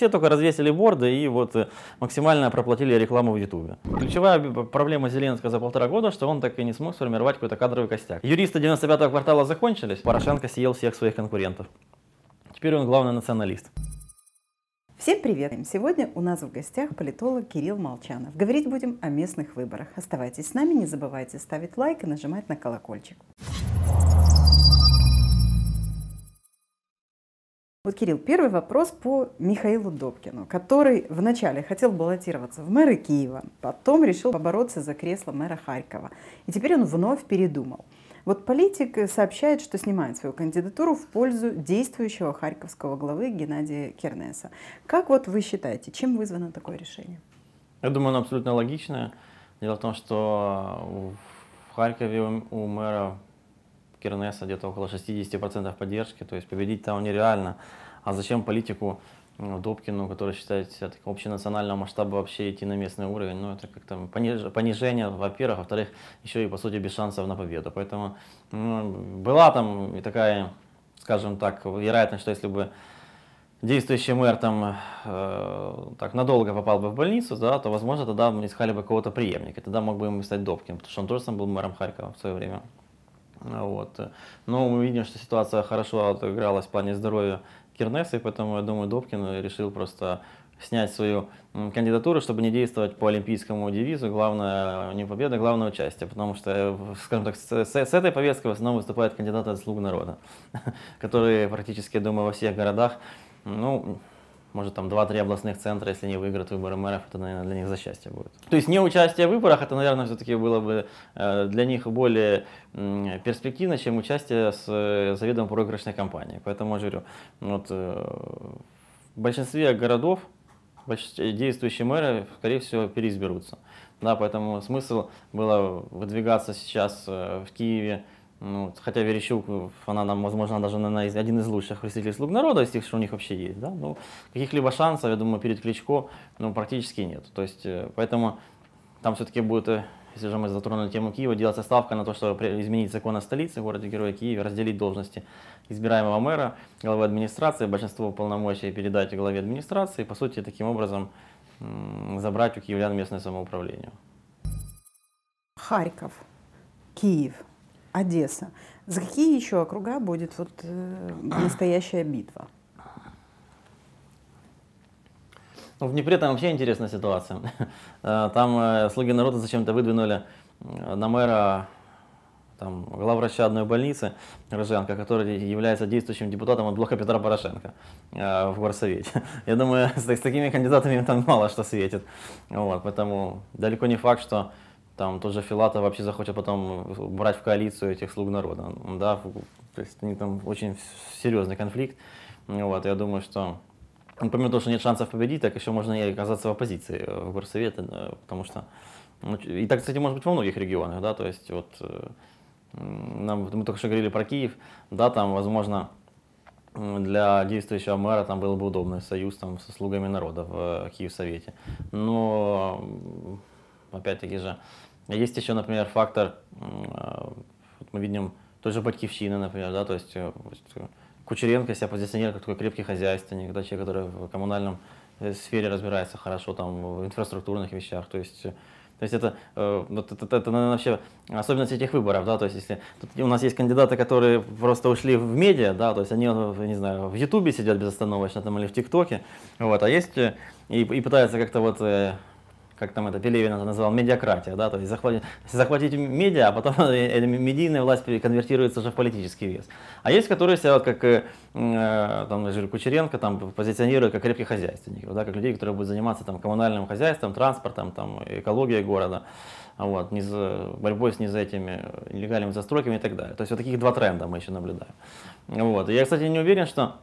все только развесили борды и вот э, максимально проплатили рекламу в Ютубе. Ключевая проблема Зеленского за полтора года, что он так и не смог сформировать какой-то кадровый костяк. Юристы 95-го квартала закончились, Порошенко съел всех своих конкурентов. Теперь он главный националист. Всем привет! Сегодня у нас в гостях политолог Кирилл Молчанов. Говорить будем о местных выборах. Оставайтесь с нами, не забывайте ставить лайк и нажимать на колокольчик. Вот, Кирилл, первый вопрос по Михаилу Добкину, который вначале хотел баллотироваться в мэры Киева, потом решил побороться за кресло мэра Харькова. И теперь он вновь передумал. Вот политик сообщает, что снимает свою кандидатуру в пользу действующего харьковского главы Геннадия Кернеса. Как вот вы считаете, чем вызвано такое решение? Я думаю, оно абсолютно логичное. Дело в том, что в Харькове у мэра Кернеса где-то около 60% поддержки, то есть победить там нереально. А зачем политику ну, Добкину, который считает себя таким общенационального масштаба вообще идти на местный уровень, ну это как-то пониж, понижение, во-первых, во-вторых, еще и по сути без шансов на победу. Поэтому ну, была там и такая, скажем так, вероятность, что если бы действующий мэр там э, так надолго попал бы в больницу, да, то возможно тогда мы искали бы кого-то преемника, тогда мог бы ему стать Добкин, потому что он тоже сам был мэром Харькова в свое время. Вот. Но мы видим, что ситуация хорошо отыгралась в плане здоровья Кернеса, и поэтому, я думаю, Добкин решил просто снять свою кандидатуру, чтобы не действовать по олимпийскому девизу «Главное не победа, главное участие», потому что, скажем так, с, с этой повесткой в основном выступают кандидаты от «Слуг народа», которые практически, я думаю, во всех городах, ну, может там 2-3 областных центра, если они выиграют выборы мэров, это, наверное, для них за счастье будет. То есть не участие в выборах, это, наверное, все-таки было бы э, для них более перспективно, чем участие с э, заведомо проигрышной кампанией. Поэтому я говорю, вот, э, в большинстве городов действующие мэры, скорее всего, переизберутся. Да, поэтому смысл было выдвигаться сейчас в Киеве ну, хотя Верещук, она нам, возможно, даже наверное, один из лучших представителей слуг народа, из тех, что у них вообще есть. Да? Ну, каких-либо шансов, я думаю, перед Кличко ну, практически нет. То есть, э, поэтому там все-таки будет, э, если же мы затронули тему Киева, делаться ставка на то, чтобы изменить закон о столице, городе Героя Киеве, разделить должности избираемого мэра, главы администрации, большинство полномочий передать главе администрации, и, по сути, таким образом забрать у киевлян местное самоуправление. Харьков, Киев – Одесса. За какие еще округа будет вот э, настоящая битва? Ну, в Днепре там вообще интересная ситуация. Э, там э, слуги народа зачем-то выдвинули на мэра там, главврача одной больницы Роженко, который является действующим депутатом от блока Петра Порошенко э, в горсовете. Я думаю, с, с такими кандидатами там мало что светит. Вот, поэтому далеко не факт, что там тот же Филатов вообще захочет потом брать в коалицию этих слуг народа. Да, то есть они там очень серьезный конфликт. Вот, я думаю, что ну, помимо того, что нет шансов победить, так еще можно и оказаться в оппозиции э, в горсовете, потому что ну, и так, кстати, может быть во многих регионах, да, то есть вот э, нам, мы только что говорили про Киев, да, там, возможно, для действующего мэра там был бы удобный союз там со слугами народа в э, Киевсовете. Но опять-таки же. Есть еще, например, фактор, мы видим той же Батькивщины, например, да, то есть э, Кучеренко себя позиционирует как такой крепкий хозяйственник, да, человек, который в коммунальном э, сфере разбирается хорошо, там, в инфраструктурных вещах, то есть э, то есть это, вот это, это, это наверное, вообще особенность этих выборов, да, то есть если у нас есть кандидаты, которые просто ушли в медиа, да, то есть они, не знаю, в Ютубе сидят безостановочно там или в ТикТоке, вот, а есть и, и пытаются как-то вот как там это Пелевин это называл, медиакратия, да, то есть захватить, захватить медиа, а потом медийная власть конвертируется уже в политический вес. А есть, которые себя вот как э, там, Жир Кучеренко там, позиционируют как крепких хозяйственников, да, как людей, которые будут заниматься там, коммунальным хозяйством, транспортом, там, экологией города, вот, не за, борьбой с не за этими нелегальными застройками и так далее. То есть вот таких два тренда мы еще наблюдаем. Вот. Я, кстати, не уверен, что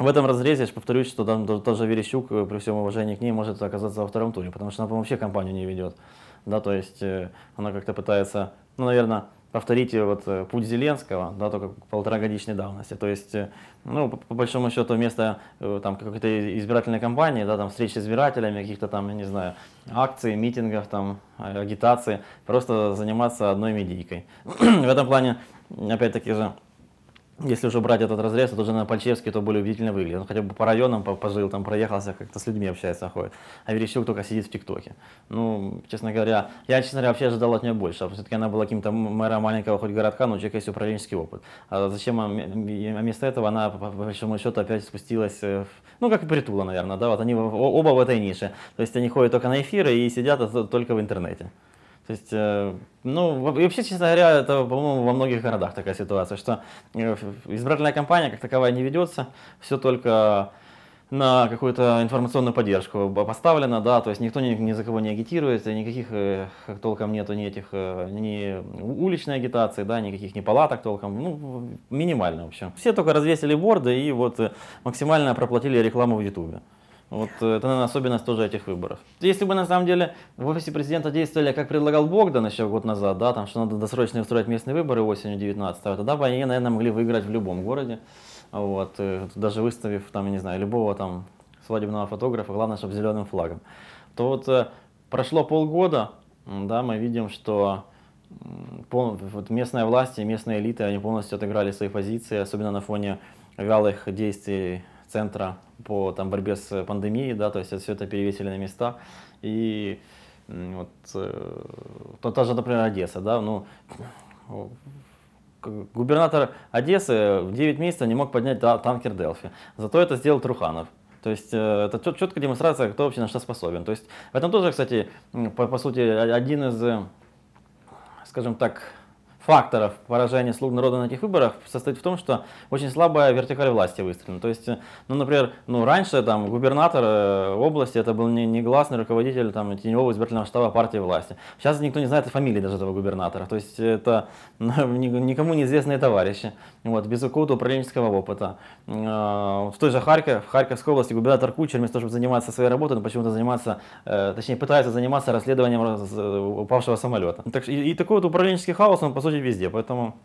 в этом разрезе, я повторюсь, что там тоже Верещук, э, при всем уважении к ней, может оказаться во втором туре, потому что она, по-моему, вообще компанию не ведет. Да, то есть э, она как-то пытается, ну, наверное, повторить вот э, путь Зеленского, да, только полторагодичной давности. То есть, ну, по, по большому счету, вместо там какой-то избирательной кампании, да, там встречи с избирателями, каких-то там, я не знаю, акций, митингов, там, агитации, просто заниматься одной медийкой. В этом плане, опять-таки же, если уже брать этот разрез, то уже на Пальчевский то более убедительно выглядит. Он хотя бы по районам пожил, там проехался, как-то с людьми общается, ходит. А Верещук только сидит в ТикТоке. Ну, честно говоря, я, честно говоря, вообще ожидал от нее больше. Все-таки она была каким-то мэром маленького хоть городка, но у человека есть управленческий опыт. А зачем, а вместо этого она, по большому счету, опять спустилась, в, ну, как и Притула, наверное, да, вот они оба в этой нише. То есть они ходят только на эфиры и сидят только в интернете. То есть, э, ну, и вообще, честно говоря, это, по-моему, во многих городах такая ситуация, что э, избирательная кампания как таковая не ведется, все только на какую-то информационную поддержку поставлено, да, то есть никто ни, ни за кого не агитирует, никаких э, толком нету ни этих, ни уличной агитации, да, никаких ни палаток толком, ну, минимально вообще. Все только развесили борды и вот максимально проплатили рекламу в Ютубе. Вот э, это, наверное, особенность тоже этих выборов. Если бы на самом деле в офисе президента действовали, как предлагал Богдан еще год назад, да, там, что надо досрочно устроить местные выборы осенью 19 тогда бы они, наверное, могли выиграть в любом городе. Вот, э, даже выставив, там, я не знаю, любого там свадебного фотографа, главное, чтобы зеленым флагом. То вот э, прошло полгода, да, мы видим, что пол, вот местная власть и местные элиты, они полностью отыграли свои позиции, особенно на фоне вялых действий центра по там, борьбе с пандемией, да, то есть все это перевесили на места. И вот, э, то, та же, например, Одесса, да, ну, губернатор Одессы в 9 месяцев не мог поднять танкер Делфи. Зато это сделал Труханов. То есть э, это четкая демонстрация, кто вообще на что способен. То есть в этом тоже, кстати, по, по сути, один из, э, скажем так, факторов поражения слуг народа на этих выборах состоит в том, что очень слабая вертикаль власти выстроена. То есть, ну, например, ну, раньше там губернатор э, области это был не, негласный руководитель там, теневого избирательного штаба партии власти. Сейчас никто не знает фамилии даже этого губернатора. То есть это ну, никому неизвестные товарищи, вот, без какого-то управленческого опыта. А, в той же Харькове, в Харьковской области губернатор Кучер вместо того, чтобы заниматься своей работой, он почему-то занимается, э, точнее пытается заниматься расследованием э, упавшего самолета. Так, и, и такой вот управленческий хаос, он по сути везде. Поэтому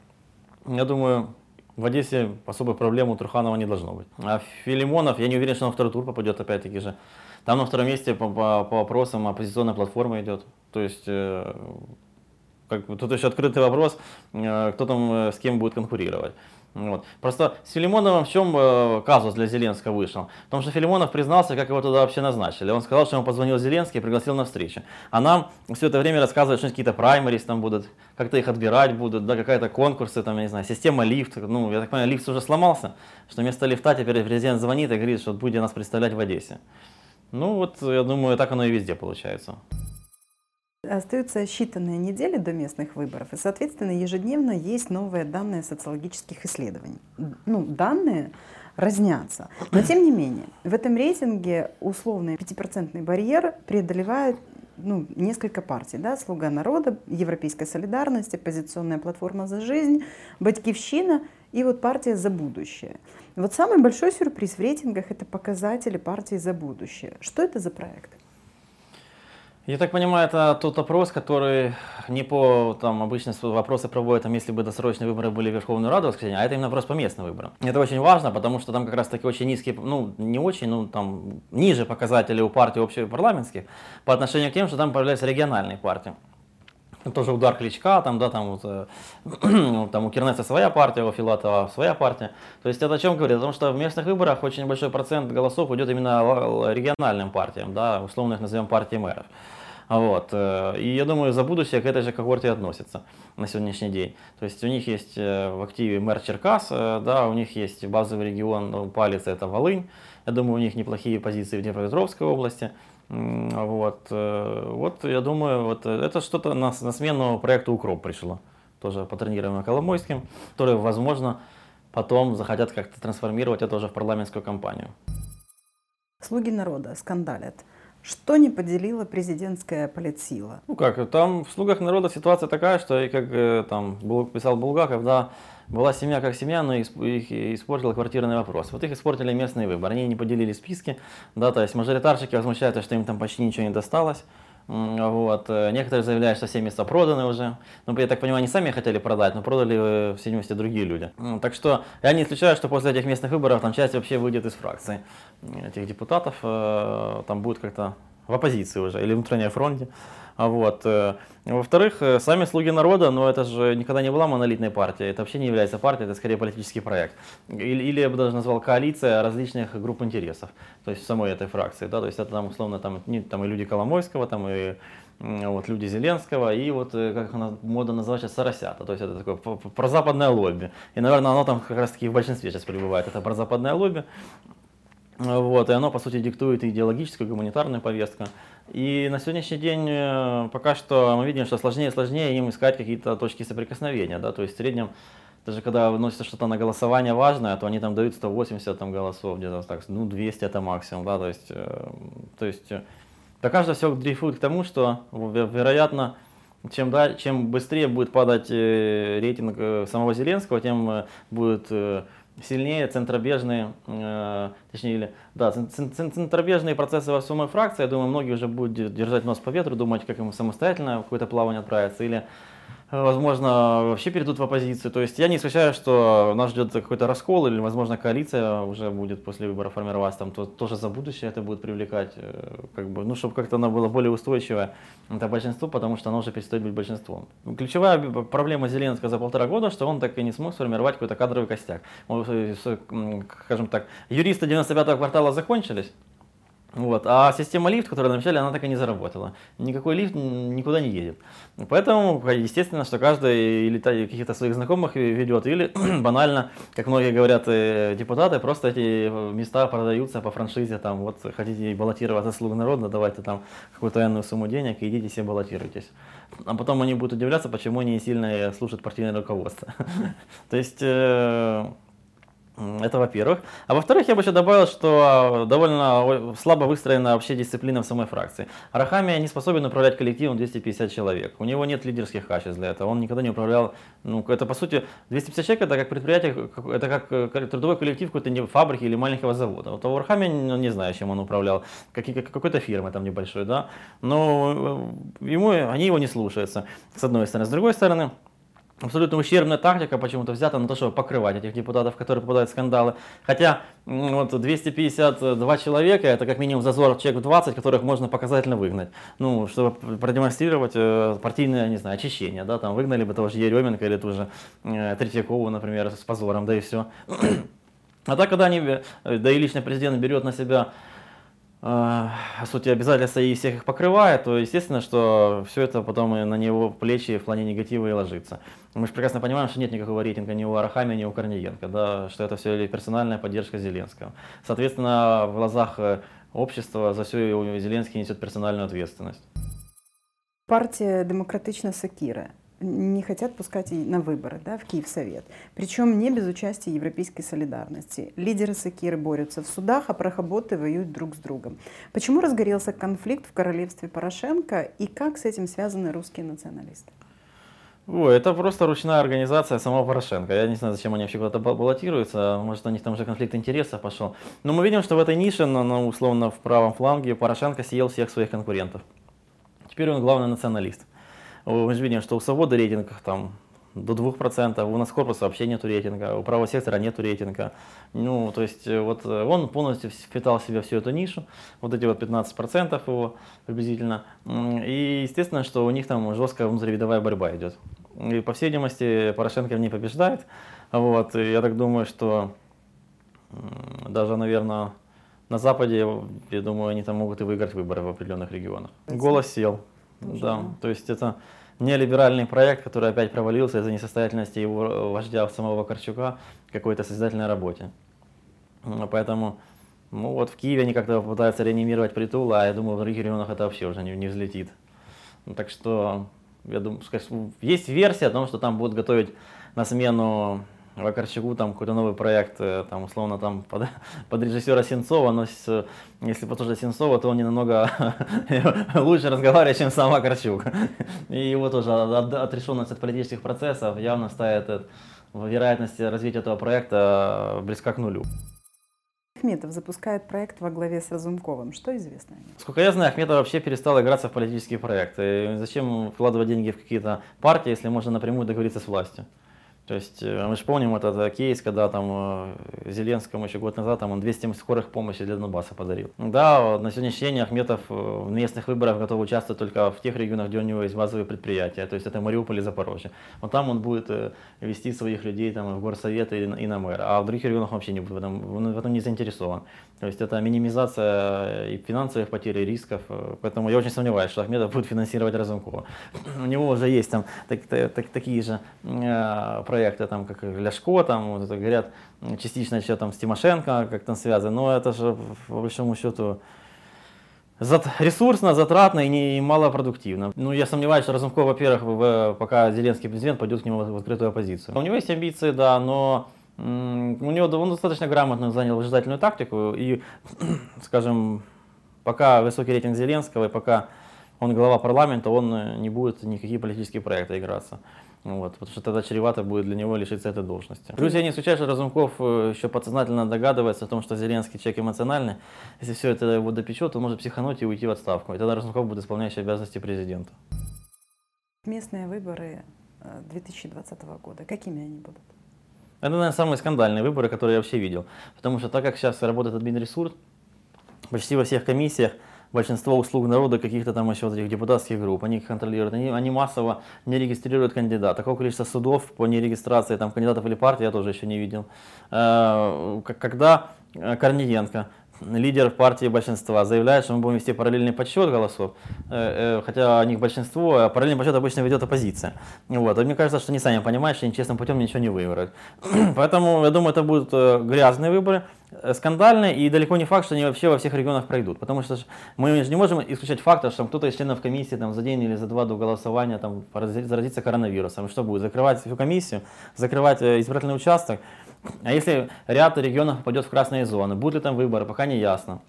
я думаю, в Одессе особой проблемы у Труханова не должно быть. А Филимонов, я не уверен, что на второй тур попадет опять-таки же. Там на втором месте по, по, по вопросам оппозиционная платформа идет. То есть э, как, тут еще открытый вопрос, э, кто там э, с кем будет конкурировать. Вот. Просто с Филимоновым в чем э, казус для Зеленского вышел? Потому что Филимонов признался, как его туда вообще назначили. Он сказал, что ему позвонил Зеленский и пригласил на встречу. А нам все это время рассказывают, что какие-то праймерис там будут, как-то их отбирать будут, да, какая-то конкурсы, там, я не знаю, система лифт. Ну, я так понимаю, лифт уже сломался, что вместо лифта теперь президент звонит и говорит, что будет нас представлять в Одессе. Ну вот, я думаю, так оно и везде получается. Остаются считанные недели до местных выборов, и, соответственно, ежедневно есть новые данные социологических исследований. Ну, данные разнятся. Но, тем не менее, в этом рейтинге условный пятипроцентный барьер преодолевает ну, несколько партий. Да? «Слуга народа», «Европейская солидарность», «Оппозиционная платформа за жизнь», «Батькивщина» и вот «Партия за будущее». Вот самый большой сюрприз в рейтингах – это показатели партии за будущее. Что это за проект? Я так понимаю, это тот опрос, который не по, там, обычно вопросы проводят, там, если бы досрочные выборы были в Верховную Раду воскресенье, а это именно вопрос по местным выборам. Это очень важно, потому что там как раз таки очень низкие, ну, не очень, ну, там, ниже показатели у партий общепарламентских по отношению к тем, что там появляются региональные партии. Тоже удар Кличка, там, да, там, вот, э, там у Кернеса своя партия, у Филатова своя партия. То есть это о чем говорит? О том, что в местных выборах очень большой процент голосов идет именно региональным партиям, да, условно их назовем партии мэров. Вот. Э, и я думаю, за будущее к этой же когорте относятся на сегодняшний день. То есть у них есть э, в активе мэр Черкас, э, да, у них есть базовый регион ну, Палец, это Волынь. Я думаю, у них неплохие позиции в Днепропетровской области. Вот, вот я думаю, вот это что-то на, на смену проекту «Укроп» пришло. Тоже патронируемое Коломойским, которые, возможно, потом захотят как-то трансформировать это уже в парламентскую кампанию. Слуги народа скандалят. Что не поделила президентская политсила? Ну как, там в «Слугах народа» ситуация такая, что, и как э, там писал Булгаков, да, была семья как семья, но их испортил квартирный вопрос. Вот их испортили местные выборы. Они не поделили списки, да, то есть мажоритарщики возмущаются, что им там почти ничего не досталось. Вот. Э, некоторые заявляют, что все места проданы уже. Ну, я так понимаю, они сами хотели продать, но продали э, в видимости другие люди. Так что я не исключаю, что после этих местных выборов там часть вообще выйдет из фракции этих депутатов. Э, там будет как-то в оппозиции уже или внутренней фронте. А вот. Во-вторых, сами «Слуги народа», но это же никогда не была монолитной партией, это вообще не является партией, это скорее политический проект. Или, или я бы даже назвал коалиция различных групп интересов, то есть самой этой фракции, да, то есть это там условно там, не, там и люди Коломойского, там и вот, люди Зеленского и вот, э, как она мода называть сейчас, Соросята. То есть это такое прозападное лобби. И, наверное, оно там как раз таки в большинстве сейчас пребывает. Это прозападное лобби. Вот, и оно, по сути, диктует идеологическую, гуманитарную повестку. И на сегодняшний день э, пока что мы видим, что сложнее и сложнее им искать какие-то точки соприкосновения. Да? То есть в среднем, даже когда выносится что-то на голосование важное, то они там дают 180 там, голосов, где-то так, ну 200 это максимум. Да? То есть, э, то есть до каждого все дрейфует к тому, что, вероятно, чем, да, чем быстрее будет падать э, рейтинг э, самого Зеленского, тем э, будет сильнее центробежные, точнее, или, да, центробежные процессы во самой фракции. Я думаю, многие уже будут держать нос по ветру, думать, как им самостоятельно в какое-то плавание отправиться, или возможно, вообще перейдут в оппозицию. То есть я не исключаю, что нас ждет какой-то раскол или, возможно, коалиция уже будет после выборов формироваться, там то, тоже за будущее это будет привлекать, э, как бы, ну, чтобы как-то оно было более устойчивое, это большинство, потому что оно уже перестает быть большинством. Ключевая проблема Зеленского за полтора года, что он так и не смог сформировать какой-то кадровый костяк. Э, скажем так, юристы 95-го квартала закончились, вот. А система лифт, которая вначале, она так и не заработала. Никакой лифт никуда не едет. Поэтому, естественно, что каждый или каких-то своих знакомых ведет, или банально, как многие говорят э, депутаты, просто эти места продаются по франшизе, там, вот хотите баллотироваться слуг народа, давайте там какую-то энную сумму денег и идите все баллотируйтесь. А потом они будут удивляться, почему они сильно слушают партийное руководство. То есть э, это во-первых. А во-вторых, я бы еще добавил, что довольно слабо выстроена вообще дисциплина в самой фракции. Арахами не способен управлять коллективом 250 человек. У него нет лидерских качеств для этого. Он никогда не управлял. Ну, это по сути 250 человек это как предприятие, это как э, трудовой коллектив какой-то не фабрики или маленького завода. Вот у Арахами ну, не знаю, чем он управлял, какой-то фирмы там небольшой, да. Но э, ему, они его не слушаются, с одной стороны. С другой стороны, абсолютно ущербная тактика почему-то взята на то, чтобы покрывать этих депутатов, которые попадают в скандалы. Хотя вот 252 человека, это как минимум зазор человек в 20, которых можно показательно выгнать. Ну, чтобы продемонстрировать э, партийное, не знаю, очищение. Да, там выгнали бы того же Еременко или ту же э, Третьякову, например, с позором, да и все. А так, когда они, э, да и лично президент берет на себя сути, обязательства и всех их покрывает, то естественно, что все это потом и на него плечи в плане негатива и ложится. Мы же прекрасно понимаем, что нет никакого рейтинга ни у Арахами, ни у Корниенко, да, что это все персональная поддержка Зеленского. Соответственно, в глазах э, общества за все Зеленский несет персональную ответственность. Партия демократична Сакира не хотят пускать на выборы да, в Киевсовет. Причем не без участия европейской солидарности. Лидеры Сакиры борются в судах, а прохоботы воюют друг с другом. Почему разгорелся конфликт в королевстве Порошенко и как с этим связаны русские националисты? Ой, это просто ручная организация самого Порошенко. Я не знаю, зачем они вообще куда-то баллотируются. Может, у них там уже конфликт интересов пошел. Но мы видим, что в этой нише, ну, условно, в правом фланге Порошенко съел всех своих конкурентов. Теперь он главный националист. Мы же видим, что у Свободы рейтинг там до 2%, у нас корпуса вообще нету рейтинга, у правого сектора нету рейтинга. Ну, то есть э, вот э, он полностью впитал в себя всю эту нишу, вот эти вот 15% его приблизительно. И естественно, что у них там жесткая внутривидовая борьба идет. И по всей видимости Порошенко в ней побеждает. Вот, и я так думаю, что даже, наверное, на Западе, я думаю, они там могут и выиграть выборы в определенных регионах. Голос сел. Да, то есть это нелиберальный проект, который опять провалился из-за несостоятельности его вождя самого Вакарчука в какой-то созидательной работе. Поэтому ну вот в Киеве они как-то пытаются реанимировать притул, а я думаю, в других регионах это вообще уже не, не взлетит. Так что, я думаю, есть версия о том, что там будут готовить на смену Вакарчуку там какой-то новый проект, э, там условно там под, под режиссера Сенцова, но с, если послушать Сенцова, то он не намного лучше разговаривает, чем сам Вакарчук. И его тоже отрешенность от политических процессов явно ставит вероятность развития этого проекта близка к нулю. Ахметов запускает проект во главе с Разумковым. Что известно о нем? Сколько я знаю, Ахметов вообще перестал играться в политические проекты. Зачем вкладывать деньги в какие-то партии, если можно напрямую договориться с властью? То есть э, мы же помним этот э, кейс, когда там э, Зеленскому еще год назад там, он 200 скорых помощи для Донбасса подарил. Да, на сегодняшний день Ахметов в местных выборах готов участвовать только в тех регионах, где у него есть базовые предприятия, то есть это Мариуполь и Запорожье. Вот там он будет вести своих людей там, в горсовет и, и на мэра, а в других регионах вообще не будет, в этом, он в этом не заинтересован. То есть это минимизация и финансовых потерь, и рисков, поэтому я очень сомневаюсь, что Ахметов будет финансировать Разумкова. У него уже есть там так, так, такие же проекты, там, как Ляшко, там, вот это говорят, частично еще там с Тимошенко как там связано, но это же, по большому счету, зат, ресурсно, затратно и, не, и малопродуктивно. Ну, я сомневаюсь, что Разумков, во-первых, пока Зеленский президент пойдет к нему в, открытую оппозицию. У него есть амбиции, да, но у него он достаточно грамотно занял выжидательную тактику, и, скажем, пока высокий рейтинг Зеленского, и пока он глава парламента, он не будет никакие политические проекты играться. Вот, потому что тогда чревато будет для него лишиться этой должности. Плюс я не исключаю, что Разумков э, еще подсознательно догадывается о том, что Зеленский человек эмоциональный. Если все это его допечет, он может психануть и уйти в отставку. И тогда Разумков будет исполняющий обязанности президента. Местные выборы 2020 э, года, какими они будут? Это, наверное, самые скандальные выборы, которые я вообще видел. Потому что так как сейчас работает админресурс, почти во всех комиссиях большинство услуг народа каких-то там еще вот этих депутатских групп, они их контролируют, они, они массово не регистрируют кандидата. Такого количества судов по нерегистрации там, кандидатов или партий я тоже еще не видел. Э, когда э, Корниенко лидер партии большинства заявляет, что мы будем вести параллельный подсчет голосов, э, хотя у них большинство, а параллельный подсчет обычно ведет оппозиция. Вот. И мне кажется, что они сами понимают, что они честным путем ничего не выиграют. Поэтому, я думаю, это будут грязные выборы, Э, скандальные, и далеко не факт, что они вообще во всех регионах пройдут. Потому что мы же не можем исключать фактор, что кто-то из членов комиссии там, за день или за два до голосования там, заразится коронавирусом. Что будет? Закрывать всю комиссию, закрывать э, избирательный участок. А если ряд регионов попадет в красные зоны, будут ли там выборы, пока не ясно.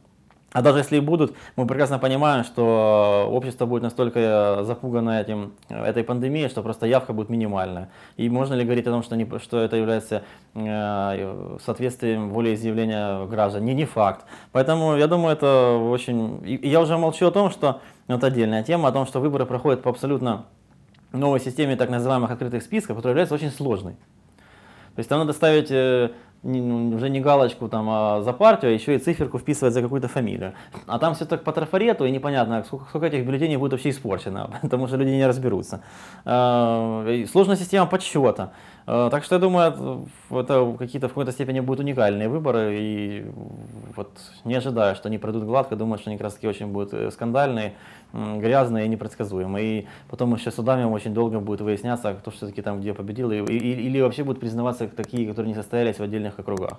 А даже если и будут, мы прекрасно понимаем, что общество будет настолько запугано этим, этой пандемией, что просто явка будет минимальная. И можно ли говорить о том, что, не, что это является э, соответствием волеизъявления граждан? Не, не факт. Поэтому я думаю, это очень... И я уже молчу о том, что... Это отдельная тема, о том, что выборы проходят по абсолютно новой системе так называемых открытых списков, которая является очень сложной. То есть там надо ставить не, уже не галочку там а за партию, а еще и циферку вписывать за какую-то фамилию. А там все так по трафарету, и непонятно, сколько, сколько этих бюллетеней будет вообще испорчено, потому что люди не разберутся. А, сложная система подсчета. А, так что я думаю, это какие-то в какой-то степени будут уникальные выборы, и вот не ожидаю, что они пройдут гладко, думаю, что они как раз таки очень будут э, скандальные, грязные и непредсказуемые. И потом еще судами очень долго будет выясняться, кто все-таки там где победил, и, и, или вообще будут признаваться такие, которые не состоялись в отдельных округах.